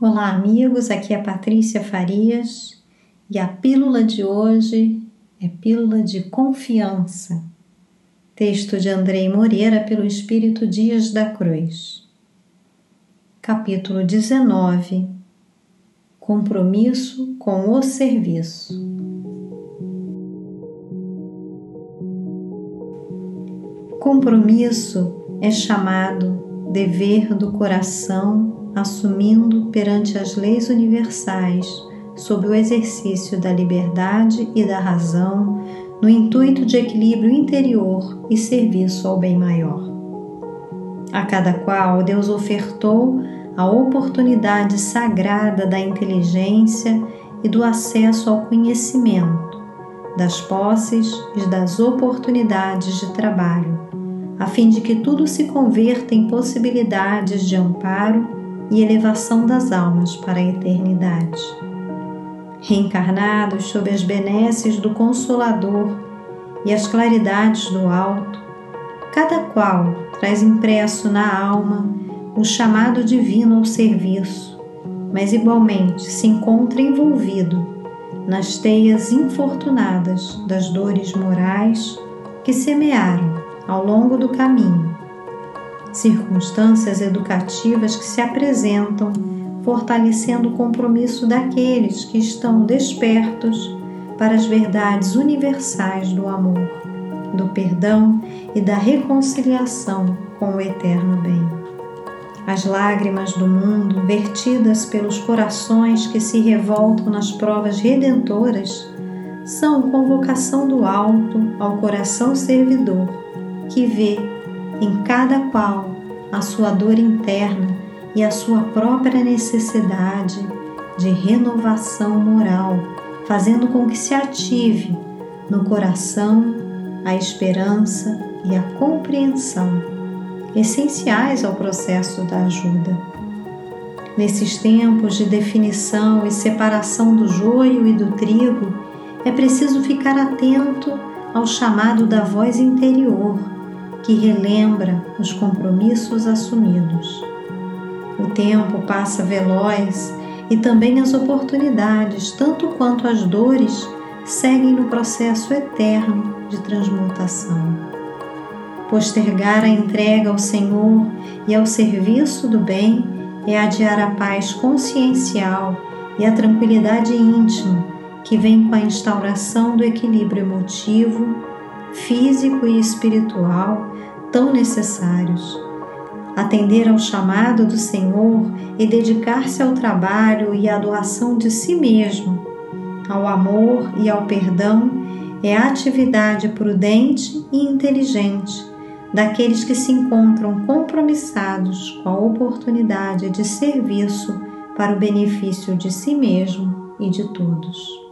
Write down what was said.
Olá, amigos. Aqui é Patrícia Farias e a pílula de hoje é Pílula de Confiança. Texto de Andrei Moreira pelo Espírito Dias da Cruz. Capítulo 19 Compromisso com o Serviço. Compromisso é chamado dever do coração assumindo perante as leis universais, sob o exercício da liberdade e da razão, no intuito de equilíbrio interior e serviço ao bem maior. A cada qual Deus ofertou a oportunidade sagrada da inteligência e do acesso ao conhecimento, das posses e das oportunidades de trabalho, a fim de que tudo se converta em possibilidades de amparo e elevação das almas para a eternidade. Reencarnados sob as benesses do Consolador e as claridades do alto, cada qual traz impresso na alma o chamado divino ao serviço, mas igualmente se encontra envolvido nas teias infortunadas das dores morais que semearam ao longo do caminho circunstâncias educativas que se apresentam, fortalecendo o compromisso daqueles que estão despertos para as verdades universais do amor, do perdão e da reconciliação com o eterno bem. As lágrimas do mundo, vertidas pelos corações que se revoltam nas provas redentoras, são convocação do alto ao coração servidor, que vê em cada qual a sua dor interna e a sua própria necessidade de renovação moral, fazendo com que se ative no coração a esperança e a compreensão, essenciais ao processo da ajuda. Nesses tempos de definição e separação do joio e do trigo, é preciso ficar atento ao chamado da voz interior que relembra os compromissos assumidos. O tempo passa veloz e também as oportunidades, tanto quanto as dores, seguem no processo eterno de transmutação. Postergar a entrega ao Senhor e ao serviço do bem é adiar a paz consciencial e a tranquilidade íntima que vem com a instauração do equilíbrio emotivo, físico e espiritual tão necessários. Atender ao chamado do Senhor e dedicar-se ao trabalho e à doação de si mesmo, ao amor e ao perdão é atividade prudente e inteligente daqueles que se encontram compromissados com a oportunidade de serviço para o benefício de si mesmo e de todos.